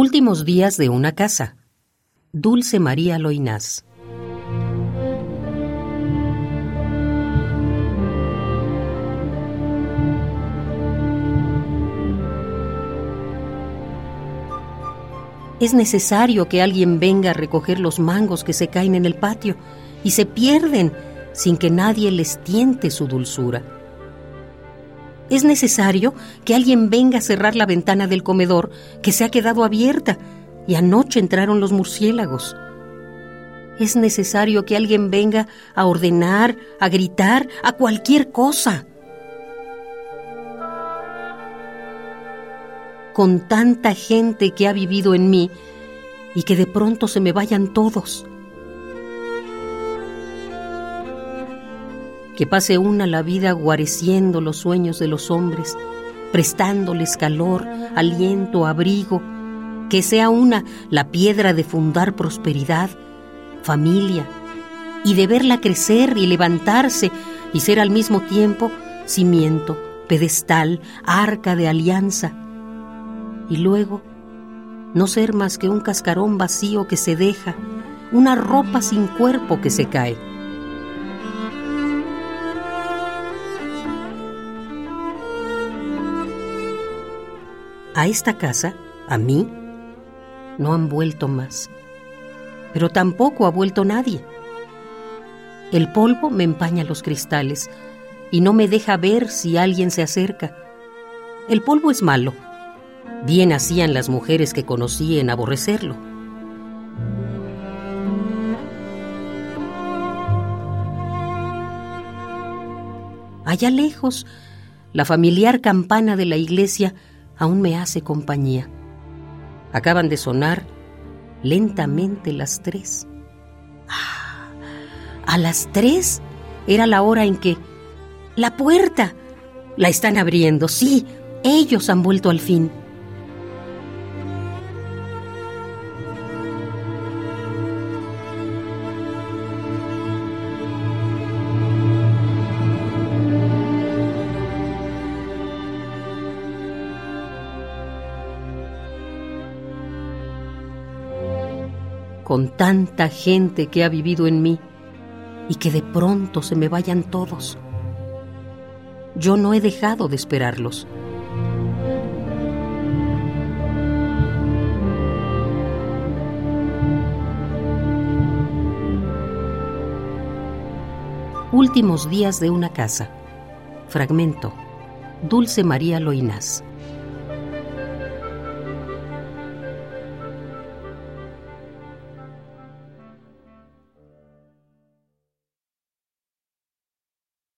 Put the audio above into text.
Últimos días de una casa. Dulce María Loinás. Es necesario que alguien venga a recoger los mangos que se caen en el patio y se pierden sin que nadie les tiente su dulzura. Es necesario que alguien venga a cerrar la ventana del comedor que se ha quedado abierta y anoche entraron los murciélagos. Es necesario que alguien venga a ordenar, a gritar, a cualquier cosa. Con tanta gente que ha vivido en mí y que de pronto se me vayan todos. Que pase una la vida guareciendo los sueños de los hombres, prestándoles calor, aliento, abrigo, que sea una la piedra de fundar prosperidad, familia, y de verla crecer y levantarse y ser al mismo tiempo cimiento, pedestal, arca de alianza, y luego no ser más que un cascarón vacío que se deja, una ropa sin cuerpo que se cae. A esta casa, a mí, no han vuelto más. Pero tampoco ha vuelto nadie. El polvo me empaña los cristales y no me deja ver si alguien se acerca. El polvo es malo. Bien hacían las mujeres que conocí en aborrecerlo. Allá lejos, la familiar campana de la iglesia aún me hace compañía. Acaban de sonar lentamente las tres. Ah, a las tres era la hora en que... La puerta. La están abriendo, sí, ellos han vuelto al fin. Con tanta gente que ha vivido en mí y que de pronto se me vayan todos. Yo no he dejado de esperarlos. Últimos días de una casa. Fragmento. Dulce María Loinás.